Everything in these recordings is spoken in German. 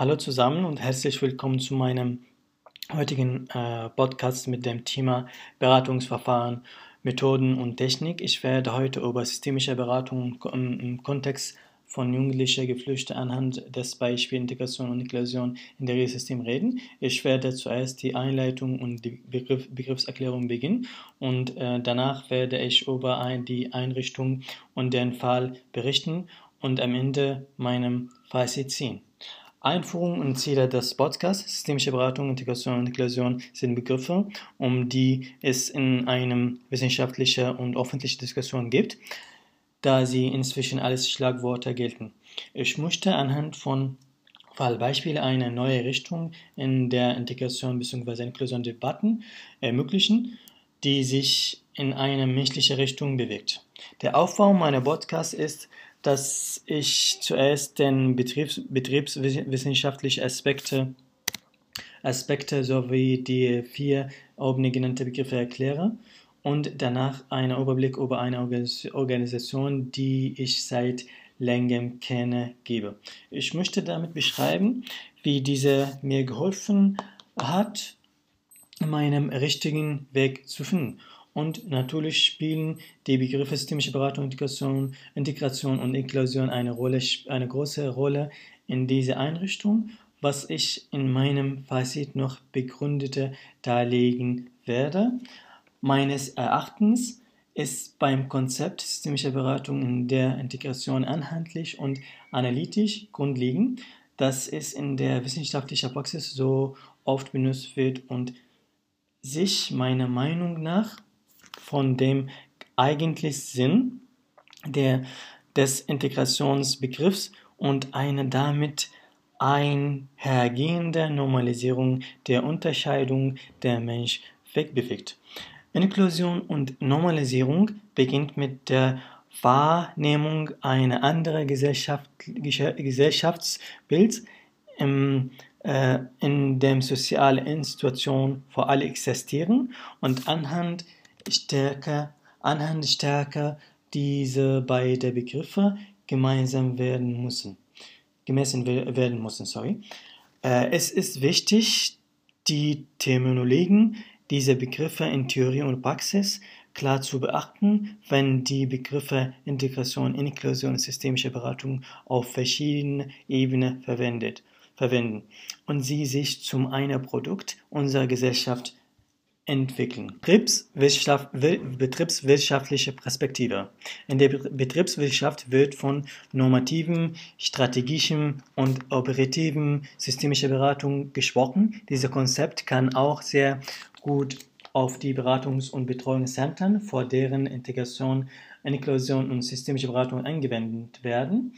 Hallo zusammen und herzlich willkommen zu meinem heutigen äh, Podcast mit dem Thema Beratungsverfahren, Methoden und Technik. Ich werde heute über systemische Beratung im, im Kontext von jugendlicher Geflüchteten anhand des Beispiels Integration und Inklusion in der Regelsystem reden. Ich werde zuerst die Einleitung und die Begriff, Begriffserklärung beginnen und äh, danach werde ich über ein, die Einrichtung und den Fall berichten und am Ende meinem Fazit ziehen. Einführung und Ziele des Podcasts, systemische Beratung, Integration und Inklusion sind Begriffe, um die es in einem wissenschaftlichen und öffentlichen Diskussion gibt, da sie inzwischen als Schlagworte gelten. Ich möchte anhand von Fallbeispielen eine neue Richtung in der Integration bzw. Inklusion Debatten ermöglichen, die sich in eine menschliche Richtung bewegt. Der Aufbau meiner Podcasts ist, dass ich zuerst den Betriebs, betriebswissenschaftlichen Aspekte, Aspekte sowie die vier oben genannten Begriffe erkläre und danach einen Überblick über eine Organisation, die ich seit längerem kenne, gebe. Ich möchte damit beschreiben, wie diese mir geholfen hat, meinen richtigen Weg zu finden und natürlich spielen die Begriffe systemische Beratung, Integration, Integration und Inklusion eine, Rolle, eine große Rolle in dieser Einrichtung, was ich in meinem Fazit noch begründete darlegen werde. Meines Erachtens ist beim Konzept systemischer Beratung in der Integration anhandlich und analytisch grundlegend, dass es in der wissenschaftlichen Praxis so oft benutzt wird und sich meiner Meinung nach von dem eigentlichen Sinn der, des Integrationsbegriffs und eine damit einhergehende Normalisierung der Unterscheidung der Mensch wegbewegt. Inklusion und Normalisierung beginnt mit der Wahrnehmung einer anderen Gesellschaft, Gesellschaftsbilds, im, äh, in dem soziale Institutionen vor allem existieren und anhand stärker, anhand stärker diese beiden Begriffe gemeinsam werden müssen. Gemessen werden müssen, sorry. Äh, es ist wichtig, die Terminologien dieser Begriffe in Theorie und Praxis klar zu beachten, wenn die Begriffe Integration, Inklusion und systemische Beratung auf verschiedenen Ebenen verwendet, verwenden und sie sich zum einen Produkt unserer Gesellschaft entwickeln. Betriebswirtschaft, betriebswirtschaftliche Perspektive. In der Betriebswirtschaft wird von normativen, strategischen und operativen systemischer Beratung gesprochen. Dieses Konzept kann auch sehr gut auf die Beratungs- und Betreuungszentren, vor deren Integration, Inklusion und systemische Beratung angewendet werden.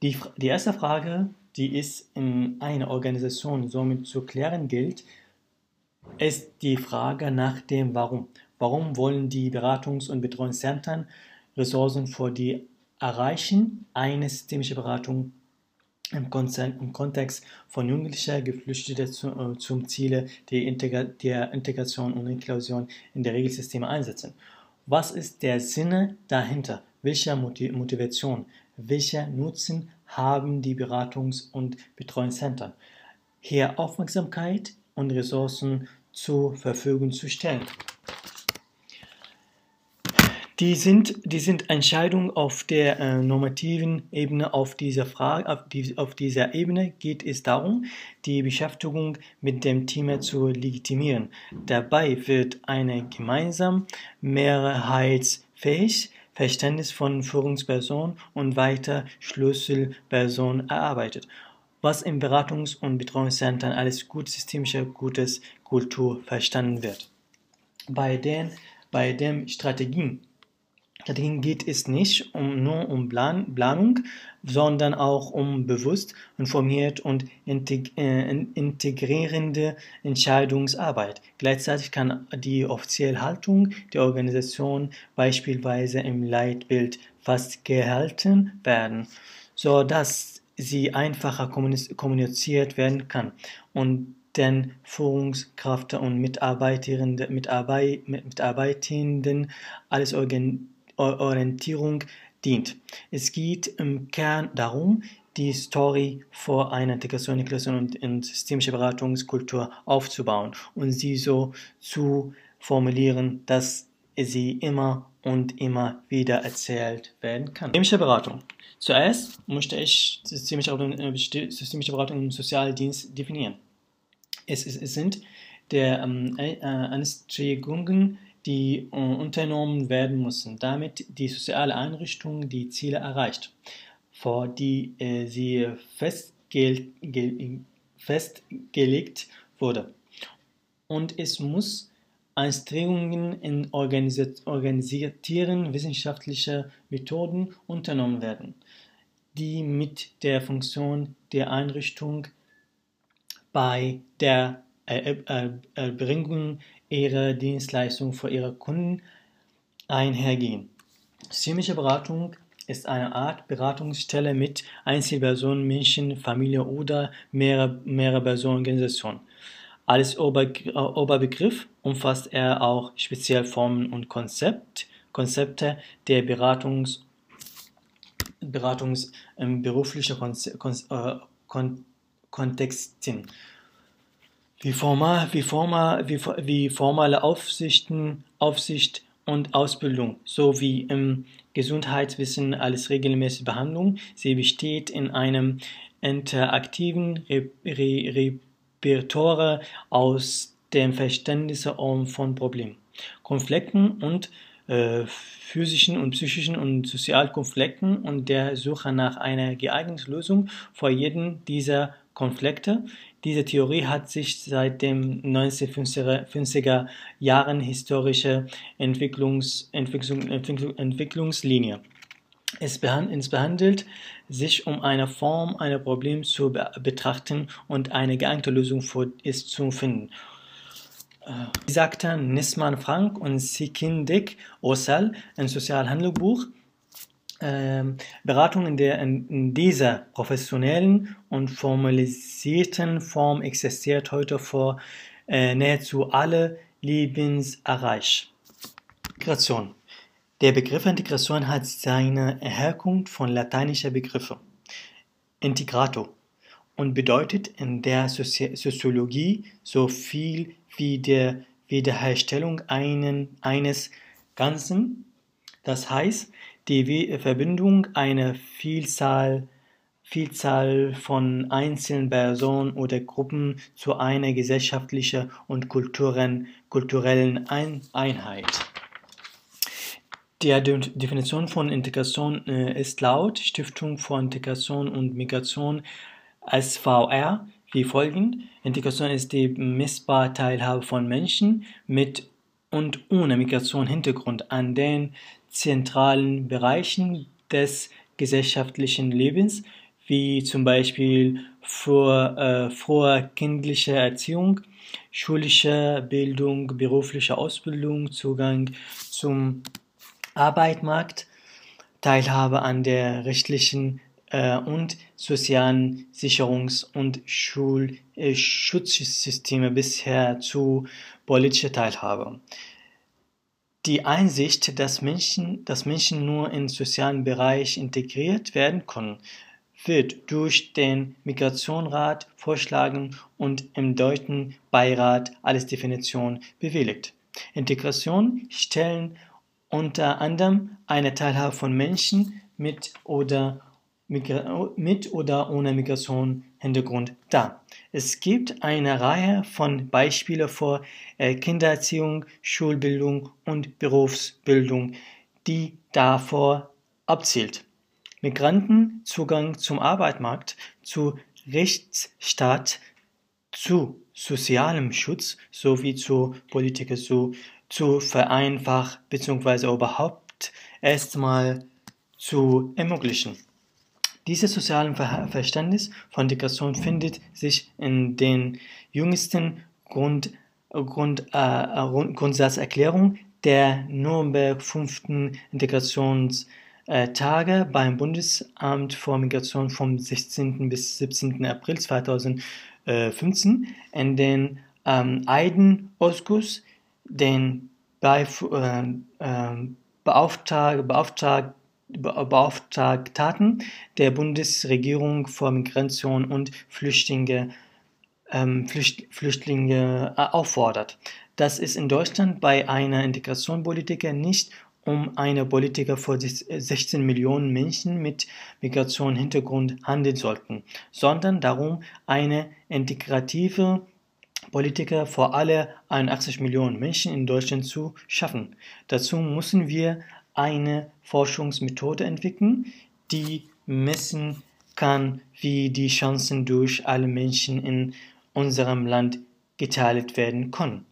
Die, die erste Frage, die es in einer Organisation somit zu klären gilt, ist die Frage nach dem Warum. Warum wollen die Beratungs- und Betreuungszentren Ressourcen für die Erreichen einer systemischen Beratung im, Kontext von jugendlicher Geflüchteter zu, äh, zum Ziele der, Integra der Integration und Inklusion in der Regelsysteme einsetzen? Was ist der Sinn dahinter? Welche Motivation, welcher Nutzen haben die Beratungs- und Betreuungszentren? Hier Aufmerksamkeit und Ressourcen zur Verfügung zu stellen. Die sind, die sind Entscheidungen auf der äh, normativen Ebene. Auf dieser, Frage, auf, die, auf dieser Ebene geht es darum, die Beschäftigung mit dem Thema zu legitimieren. Dabei wird eine gemeinsam mehrheitsfähig Verständnis von Führungsperson und weiter Schlüsselperson erarbeitet was in Beratungs- und Betreuungszentren als gut systemische gutes Kultur verstanden wird. Bei den, bei den Strategien, Strategien geht es nicht um, nur um Plan, Planung, sondern auch um bewusst, informiert und äh, integrierende Entscheidungsarbeit. Gleichzeitig kann die offizielle Haltung der Organisation beispielsweise im Leitbild festgehalten werden, so dass sie einfacher kommuniziert werden kann und den Führungskraft und Mitarbeitenden, Mitarbeitenden als Orientierung dient. Es geht im Kern darum, die Story vor einer Integration, Inklusion und, und systemische Beratungskultur aufzubauen und sie so zu formulieren, dass sie immer und immer wieder erzählt werden kann. Systemische Beratung. Zuerst möchte ich systemische Beratung, äh, systemische Beratung im Sozialdienst definieren. Es, es, es sind der ähm, äh, Anstrengungen, die äh, unternommen werden müssen, damit die soziale Einrichtung die Ziele erreicht, vor die äh, sie festge festgelegt wurde. Und es muss Anstrengungen in organisierten wissenschaftlicher Methoden unternommen werden, die mit der Funktion der Einrichtung bei der Erbringung ihrer Dienstleistung für ihre Kunden einhergehen. Systemische Beratung ist eine Art Beratungsstelle mit Einzelpersonen, Menschen, Familie oder mehrere, mehrere Personenorganisationen. Als Oberbegriff umfasst er auch speziell Formen und Konzept, Konzepte der Beratungs, Beratungs ähm, beruflicher äh, Kontexten wie, formal, wie, formal, wie, wie formale Aufsichten, Aufsicht und Ausbildung sowie im Gesundheitswissen als regelmäßige Behandlung. Sie besteht in einem interaktiven Re Re Repertoire aus dem Verständnis von Problemen, Konflikten und äh, physischen und psychischen und sozialen Konflikten und der Suche nach einer geeigneten Lösung vor jedem dieser Konflikte. Diese Theorie hat sich seit den 1950er Jahren historische Entwicklungs, Entwicklung, Entwicklung, Entwicklungslinie. Es behandelt sich um eine Form, ein Problem zu betrachten und eine geeignete Lösung für es zu finden. Wie sagten Nisman Frank und Sikindik Osal ein Sozialhandelbuch, Beratung in, der, in dieser professionellen und formalisierten Form existiert heute vor äh, nahezu alle Lebenserreich. Integration. Der Begriff Integration hat seine Herkunft von lateinischer Begriffe integrato und bedeutet in der Sozi Soziologie so viel wie der Wiederherstellung einen, eines Ganzen. Das heißt, die Verbindung einer Vielzahl, Vielzahl von einzelnen Personen oder Gruppen zu einer gesellschaftlichen und kulturellen, Einheit. Die Definition von Integration äh, ist laut Stiftung für Integration und Migration SVR wie folgend. Integration ist die messbare Teilhabe von Menschen mit und ohne Migrationshintergrund an den zentralen Bereichen des gesellschaftlichen Lebens, wie zum Beispiel vor, äh, vorkindliche Erziehung, schulische Bildung, berufliche Ausbildung, Zugang zum Arbeitsmarkt, Teilhabe an der rechtlichen äh, und sozialen Sicherungs- und Schul äh, Schutzsysteme bisher zu politischer Teilhabe. Die Einsicht, dass Menschen, dass Menschen nur im sozialen Bereich integriert werden können, wird durch den Migrationsrat vorschlagen und im Deutschen Beirat als Definition bewilligt. Integration stellen unter anderem eine Teilhabe von Menschen mit oder mit oder ohne Migrationshintergrund dar. Es gibt eine Reihe von Beispielen für äh, Kindererziehung, Schulbildung und Berufsbildung, die davor abzielt. Migranten Zugang zum Arbeitsmarkt, zu Rechtsstaat, zu sozialem Schutz sowie zu Politik zu, zu vereinfachen bzw. überhaupt erstmal zu ermöglichen. Dieses soziale Verständnis von Integration findet sich in den jüngsten Grund, Grund, äh, Grundsatzerklärung der Nürnberg 5. Integrationstage beim Bundesamt für Migration vom 16. bis 17. April 2015 in den ähm, Eiden-Ausschuss, den Beif äh, äh, Beauftrag, Beauftrag, Beauftragten der Bundesregierung für Migration und Flüchtlinge, ähm, Flücht, Flüchtlinge äh, auffordert, dass es in Deutschland bei einer Integrationspolitik nicht um eine Politiker für 16 Millionen Menschen mit Migrationshintergrund handeln sollten, sondern darum, eine integrative Politiker für alle 81 Millionen Menschen in Deutschland zu schaffen. Dazu müssen wir eine Forschungsmethode entwickeln, die messen kann, wie die Chancen durch alle Menschen in unserem Land geteilt werden können.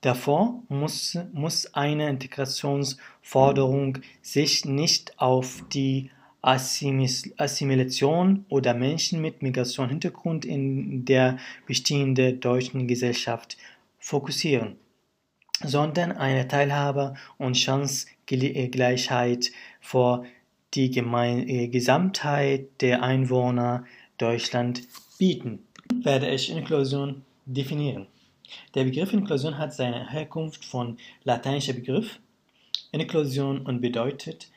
Davor muss, muss eine Integrationsforderung sich nicht auf die Assimilation oder Menschen mit Migrationshintergrund in der bestehenden deutschen Gesellschaft fokussieren, sondern eine Teilhabe und Chancengleichheit vor die Gemein äh, Gesamtheit der Einwohner Deutschland bieten. Werde ich Inklusion definieren. Der Begriff Inklusion hat seine Herkunft von lateinischer Begriff Inklusion und bedeutet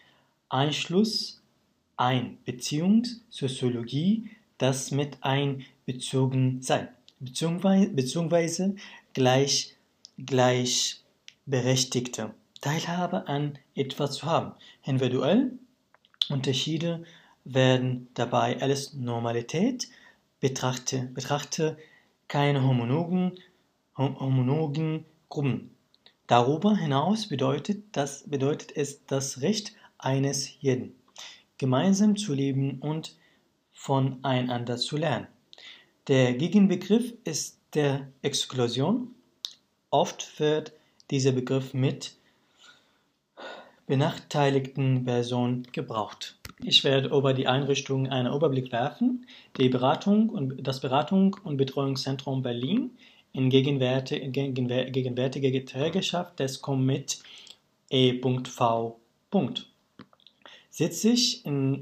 Einschluss, ein Beziehungssoziologie, das mit einbezogen sein, beziehungsweise gleich, gleichberechtigte Teilhabe an etwas zu haben. Individuell Unterschiede werden dabei als Normalität betrachtet, betrachte keine homologen homologen Gruppen. Darüber hinaus bedeutet, das, bedeutet es das Recht eines jeden, gemeinsam zu leben und voneinander zu lernen. Der Gegenbegriff ist der Exklusion. Oft wird dieser Begriff mit benachteiligten Personen gebraucht. Ich werde über die Einrichtung einen Überblick werfen. Die Beratung und das Beratung und Betreuungszentrum Berlin in gegenwärtiger Trägerschaft des Commit E.V. Sitze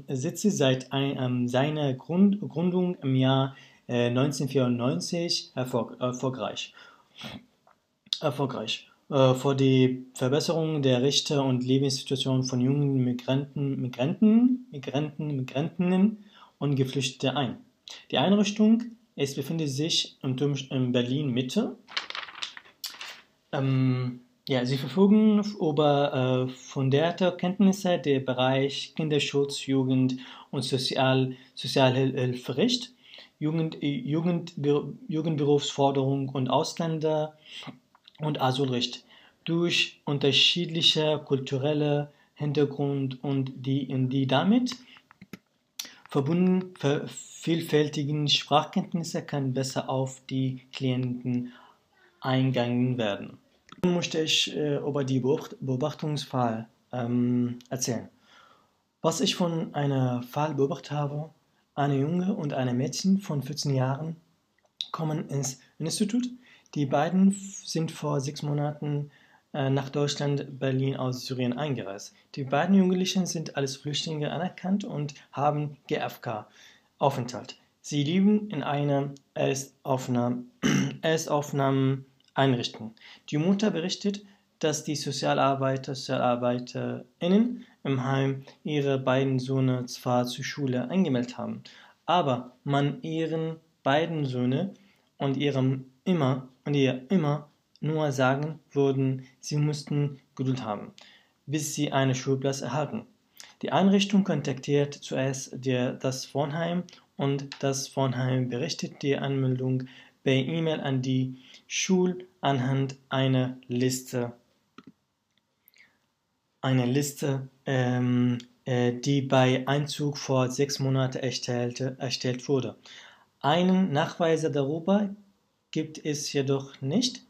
sitze seit ein, ähm, seiner Grund, Gründung im Jahr äh, 1994 erfolg, erfolgreich. erfolgreich äh, für die Verbesserung der Rechte und Lebenssituation von jungen Migranten, Migranten, Migranten, Migrantinnen und Geflüchteten ein. Die Einrichtung es befindet sich in Berlin Mitte. Ähm, ja, sie verfügen über äh, fundierte Kenntnisse der Bereich Kinderschutz, Jugend und Sozial Sozialhilferecht, Jugend, Jugend, Jugendberufsforderung und Ausländer und Asylrecht. Durch unterschiedliche kulturelle Hintergrund und die, die damit verbunden vielfältigen Sprachkenntnisse kann besser auf die Klienten eingegangen werden. Nun möchte ich äh, über die Beobachtungsfall ähm, erzählen. Was ich von einer Fall beobachtet habe, eine Junge und eine Mädchen von 14 Jahren kommen ins Institut. Die beiden sind vor sechs Monaten äh, nach Deutschland, Berlin aus Syrien eingereist. Die beiden Jugendlichen sind als Flüchtlinge anerkannt und haben GFK-Aufenthalt. Sie leben in einer Erstaufnahmeeinrichtung. Die Mutter berichtet, dass die Sozialarbeiter, SozialarbeiterInnen im Heim ihre beiden Söhne zwar zur Schule angemeldet haben, aber man ihren beiden Söhne und ihrem immer und ihr immer nur sagen würden, sie müssten Geduld haben, bis sie einen Schulplatz erhalten. Die Einrichtung kontaktiert zuerst der, das Wohnheim und das Wohnheim berichtet die Anmeldung per E-Mail an die Schule anhand einer Liste, eine Liste, ähm, äh, die bei Einzug vor sechs Monaten erstellt, erstellt wurde. Einen Nachweis darüber gibt es jedoch nicht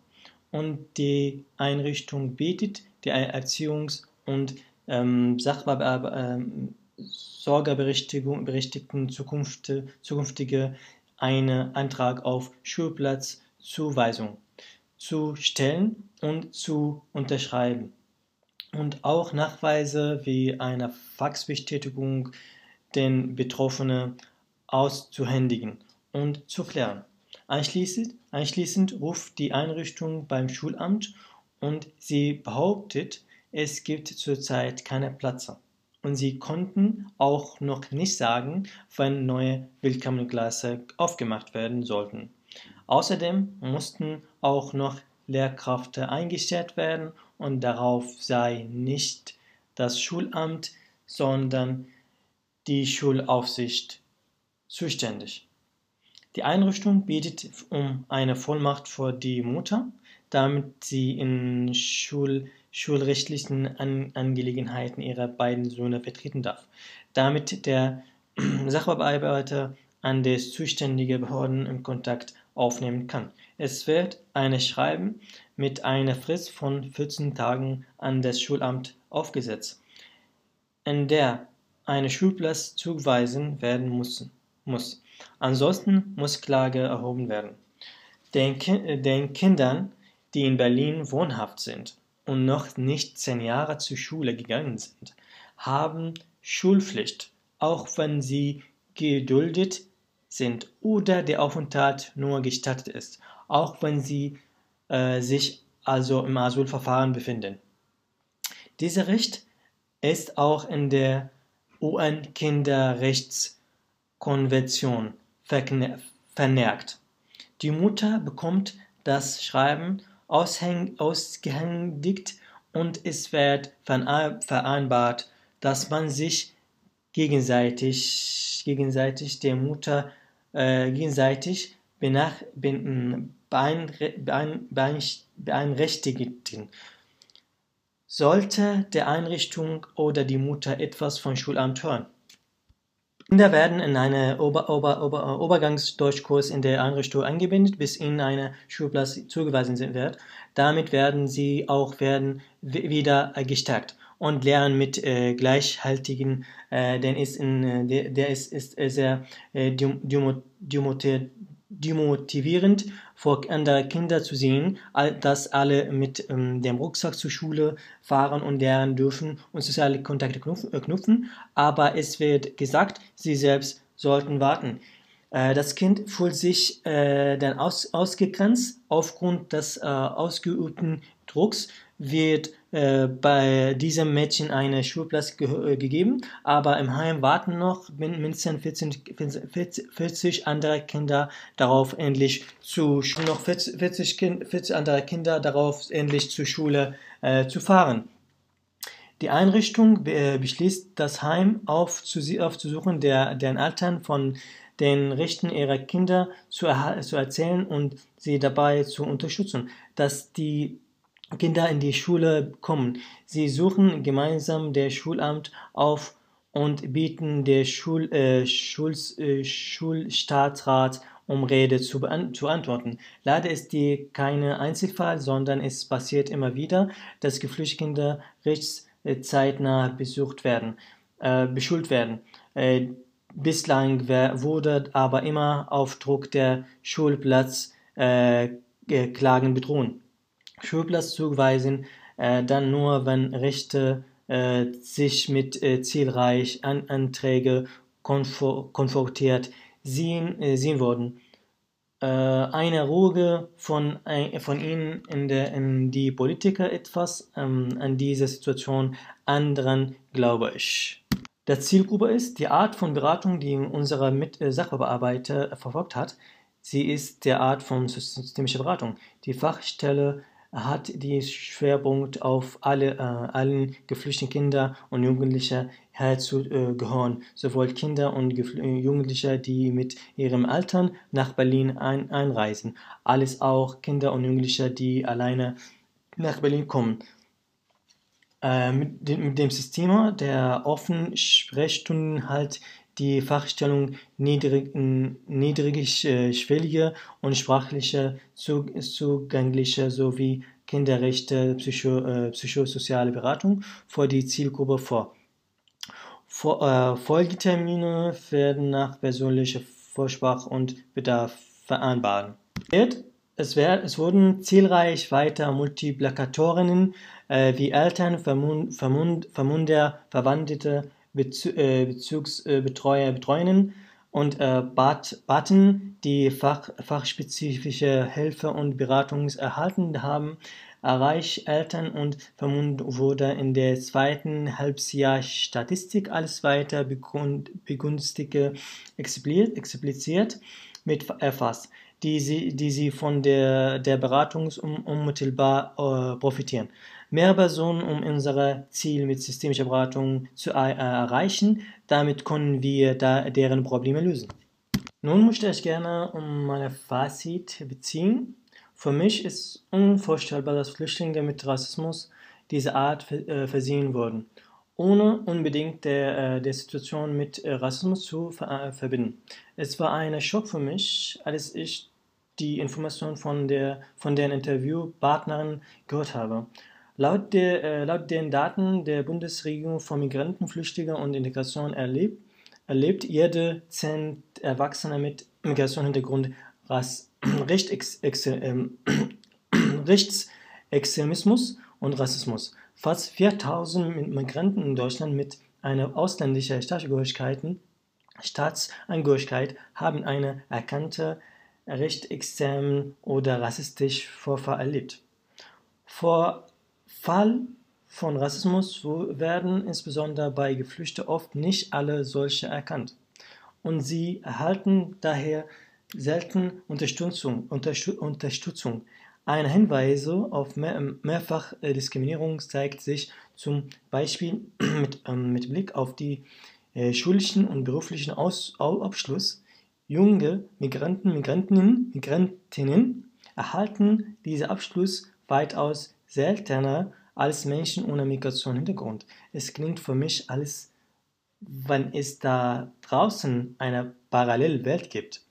und die Einrichtung bietet die Erziehungs- und ähm, ähm, Sorgeberechtigten Zukunft, zukünftige einen Antrag auf Schulplatzzuweisung zu stellen und zu unterschreiben und auch Nachweise wie eine Faxbestätigung den Betroffenen auszuhändigen und zu klären. Anschließend, anschließend ruft die Einrichtung beim Schulamt und sie behauptet, es gibt zurzeit keine Plätze und sie konnten auch noch nicht sagen, wann neue Willkommensklasse aufgemacht werden sollten. Außerdem mussten auch noch Lehrkräfte eingestellt werden und darauf sei nicht das Schulamt, sondern die Schulaufsicht zuständig. Die Einrichtung bietet um eine Vollmacht für die Mutter, damit sie in Schul schulrechtlichen An Angelegenheiten ihrer beiden Söhne vertreten darf, damit der Sachbearbeiter an die zuständigen Behörden in Kontakt aufnehmen kann. Es wird ein Schreiben mit einer Frist von 14 Tagen an das Schulamt aufgesetzt, in der ein Schulplatz zugewiesen werden muss. muss. Ansonsten muss Klage erhoben werden. Den, den Kindern, die in Berlin wohnhaft sind und noch nicht zehn Jahre zur Schule gegangen sind, haben Schulpflicht, auch wenn sie geduldet sind oder der Aufenthalt nur gestattet ist, auch wenn sie äh, sich also im Asylverfahren befinden. Dieser Recht ist auch in der UN-Kinderrechtskonvention vernärkt. Die Mutter bekommt das Schreiben ausgehändigt und es wird vereinbart, dass man sich gegenseitig, gegenseitig der Mutter äh, gegenseitig benach, ben, beeinträchtigen. Sollte der Einrichtung oder die Mutter etwas vom Schulamt hören. Kinder werden in einen Ober Ober Ober Obergangsdeutschkurs in der Einrichtung angewendet, bis ihnen eine Schulplatz zugewiesen wird. Damit werden sie auch werden wieder gestärkt und lernen mit äh, gleichhaltigen, äh, denn ist in, äh, der, der ist, ist sehr äh, demotivierend vor anderen Kindern zu sehen, dass alle mit ähm, dem Rucksack zur Schule fahren und lernen dürfen und soziale Kontakte äh, knüpfen, aber es wird gesagt, sie selbst sollten warten. Äh, das Kind fühlt sich äh, dann aus, ausgegrenzt aufgrund des äh, ausgeübten Drucks, wird äh, bei diesem Mädchen eine Schulplatz ge äh, gegeben, aber im Heim warten noch mindestens 14, 40, 40 andere Kinder darauf endlich zu noch 40, 40, kind, 40 andere Kinder darauf endlich zur Schule äh, zu fahren. Die Einrichtung beschließt, das Heim aufzusuchen, der, deren Eltern von den Rechten ihrer Kinder zu, zu erzählen und sie dabei zu unterstützen, dass die Kinder in die Schule kommen. Sie suchen gemeinsam der Schulamt auf und bieten der Schul, äh, Schul, äh, Schulstaatsrat um Rede zu, zu antworten. Leider ist die keine Einzelfall, sondern es passiert immer wieder, dass geflüchtete rechtszeitnah besucht werden, äh, beschult werden. Äh, bislang wurde aber immer auf Druck der Schulplatz äh, Klagen bedrohen. Schulplatz zuweisen, äh, dann nur, wenn Rechte äh, sich mit äh, zielreich an Anträge konfrontiert sehen, äh, sehen wurden. Äh, eine Ruhe von, von Ihnen in, der, in die Politiker etwas ähm, an diese Situation anderen glaube ich. Der Zielgruppe ist die Art von Beratung, die unsere Mit äh, Sachbearbeiter verfolgt hat. Sie ist der Art von systemischer Beratung. Die Fachstelle hat die Schwerpunkt auf alle, äh, allen geflüchteten Kinder und Jugendliche herzugehören, sowohl Kinder und Jugendliche, die mit ihren Eltern nach Berlin ein, einreisen, alles auch Kinder und Jugendliche, die alleine nach Berlin kommen. Äh, mit, dem, mit dem System der offenen Sprechstunden halt die Fachstellung niedrig, niedrigschwellige und sprachliche zugängliche sowie Kinderrechte, Psycho, äh, psychosoziale Beratung für die Zielgruppe vor. vor äh, Folgetermine werden nach persönlicher Vorsprache und Bedarf vereinbaren. Es, wär, es wurden zielreich weiter Multiplikatorinnen äh, wie Eltern, Vermund, Vermund, Vermunder, Verwandte, äh, Bezugsbetreuer, äh, Betreuerinnen und äh, Baten, die fach, fachspezifische Hilfe und Beratung erhalten haben, erreicht Eltern und vermutlich wurde in der zweiten Halbjahr Statistik als weiter begünstigte expliziert mit erfasst, die sie, die sie von der, der Beratung unmittelbar äh, profitieren. Mehr Personen, um unser Ziel mit systemischer Beratung zu äh, erreichen, damit können wir da deren Probleme lösen. Nun möchte ich gerne um meine Fazit beziehen. Für mich ist unvorstellbar, dass Flüchtlinge mit Rassismus dieser Art äh, versehen wurden, ohne unbedingt der, äh, der Situation mit äh, Rassismus zu verbinden. Es war ein Schock für mich, als ich die Information von, der, von den Interviewpartnern gehört habe. Laut, der, laut den Daten der Bundesregierung von Migranten, Flüchtlingen und Integration erlebt, erlebt jede zehn Erwachsene mit Migrationshintergrund Rass ähm, Rechtsextremismus und Rassismus. Fast 4000 Migranten in Deutschland mit einer ausländischen Staatsangehörigkeit haben eine erkannte rechtsextremen oder rassistisch Vorfall erlebt. Vor Fall von Rassismus werden insbesondere bei Geflüchteten oft nicht alle solche erkannt und sie erhalten daher selten Unterstützung. Unterstützung. Ein Hinweis auf mehr, Mehrfachdiskriminierung zeigt sich zum Beispiel mit, ähm, mit Blick auf die äh, schulischen und beruflichen Aus, Abschluss. Junge Migranten, Migrantinnen, Migrantinnen erhalten diesen Abschluss weitaus seltener als Menschen ohne Migrationshintergrund. Es klingt für mich, als wenn es da draußen eine Parallelwelt gibt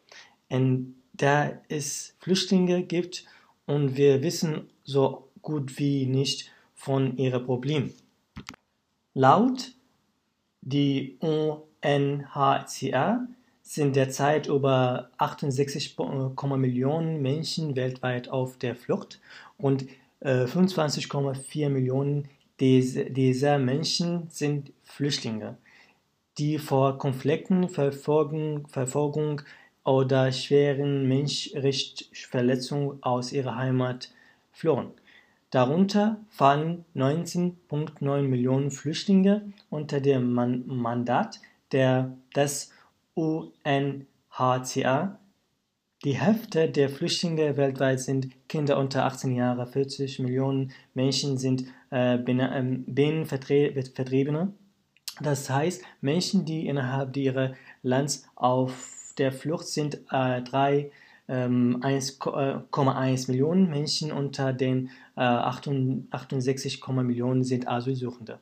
in der es Flüchtlinge gibt und wir wissen so gut wie nicht von ihren Problemen. Laut die UNHCR sind derzeit über 68 Millionen Menschen weltweit auf der Flucht und 25,4 äh, Millionen dieser Menschen sind Flüchtlinge, die vor Konflikten, Verfolgung, Verfolgung oder schweren Menschenrechtsverletzungen aus ihrer Heimat flohen. Darunter fallen 19,9 Millionen Flüchtlinge unter dem Mandat der, des UNHCR. Die Hälfte der Flüchtlinge weltweit sind Kinder unter 18 Jahren, 40 Millionen Menschen sind äh, Binnenvertriebene. Ähm, das heißt Menschen, die innerhalb ihres Landes auf der Flucht sind äh, 1,1 ähm, äh, Millionen Menschen, unter den äh, 68, Millionen sind Asylsuchende.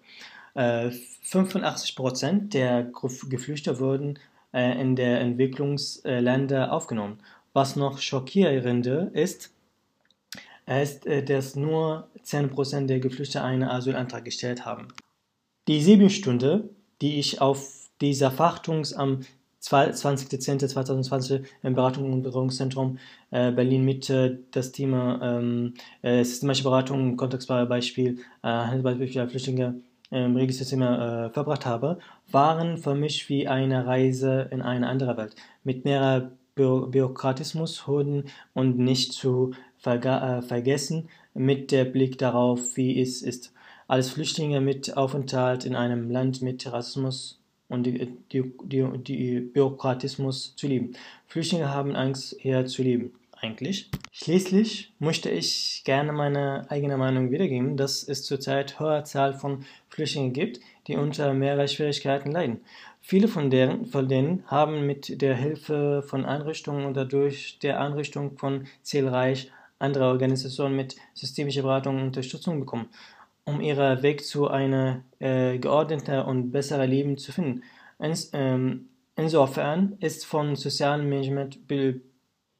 Äh, 85 Prozent der Geflüchteten wurden äh, in der Entwicklungsländer aufgenommen. Was noch schockierender ist, ist, äh, dass nur 10 Prozent der Geflüchteten einen Asylantrag gestellt haben. Die sieben Stunden, die ich auf dieser Fachtungs am 20. Dezember 2020 im Beratung und Beratungszentrum äh, Berlin mit äh, das Thema ähm, äh, systemische Beratung, Kontextbeispiel, äh, Handelsbeispiel Flüchtlinge im Regelsystem äh, verbracht habe, waren für mich wie eine Reise in eine andere Welt. Mit mehr Bü Bürokratismus, Hürden und nicht zu verga äh, vergessen mit der Blick darauf, wie es ist, als Flüchtlinge mit Aufenthalt in einem Land mit Rassismus und die, die, die, die Bürokratismus zu lieben. Flüchtlinge haben Angst, hier zu leben, eigentlich. Schließlich möchte ich gerne meine eigene Meinung wiedergeben, dass es zurzeit hohe Zahl von Flüchtlingen gibt, die unter mehreren Schwierigkeiten leiden. Viele von, deren, von denen haben mit der Hilfe von Einrichtungen oder durch der Einrichtung von zahlreich anderer Organisationen mit systemischer Beratung Unterstützung bekommen um ihren Weg zu einem äh, geordneten und besseren Leben zu finden. Ins, ähm, insofern ist von sozialem Management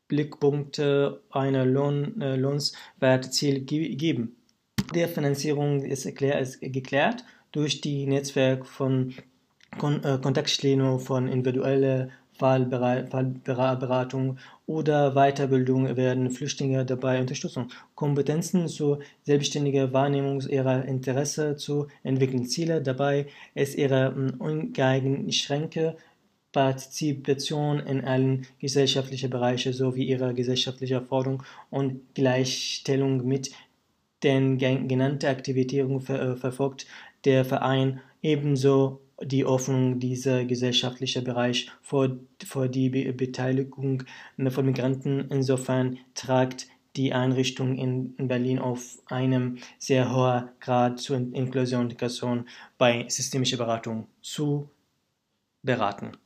Blickpunkte eine Lohn, äh, Lohnwertziel geben. Der Finanzierung ist, geklärt durch die Netzwerk von Kon äh, Kontaktstellen von individuellen Fallberatung oder Weiterbildung werden Flüchtlinge dabei Unterstützung, Kompetenzen zur selbstständigen Wahrnehmung ihrer Interesse zu entwickeln. Ziele dabei ist ihre hm, ungeeignete Partizipation in allen gesellschaftlichen Bereichen sowie ihre gesellschaftliche Forderung und Gleichstellung mit den genannten Aktivitäten ver verfolgt der Verein ebenso die Öffnung dieser gesellschaftlichen Bereich vor, vor die Be Beteiligung von Migranten. Insofern tragt die Einrichtung in Berlin auf einem sehr hohen Grad zur Inklusion und Integration bei systemischer Beratung zu beraten.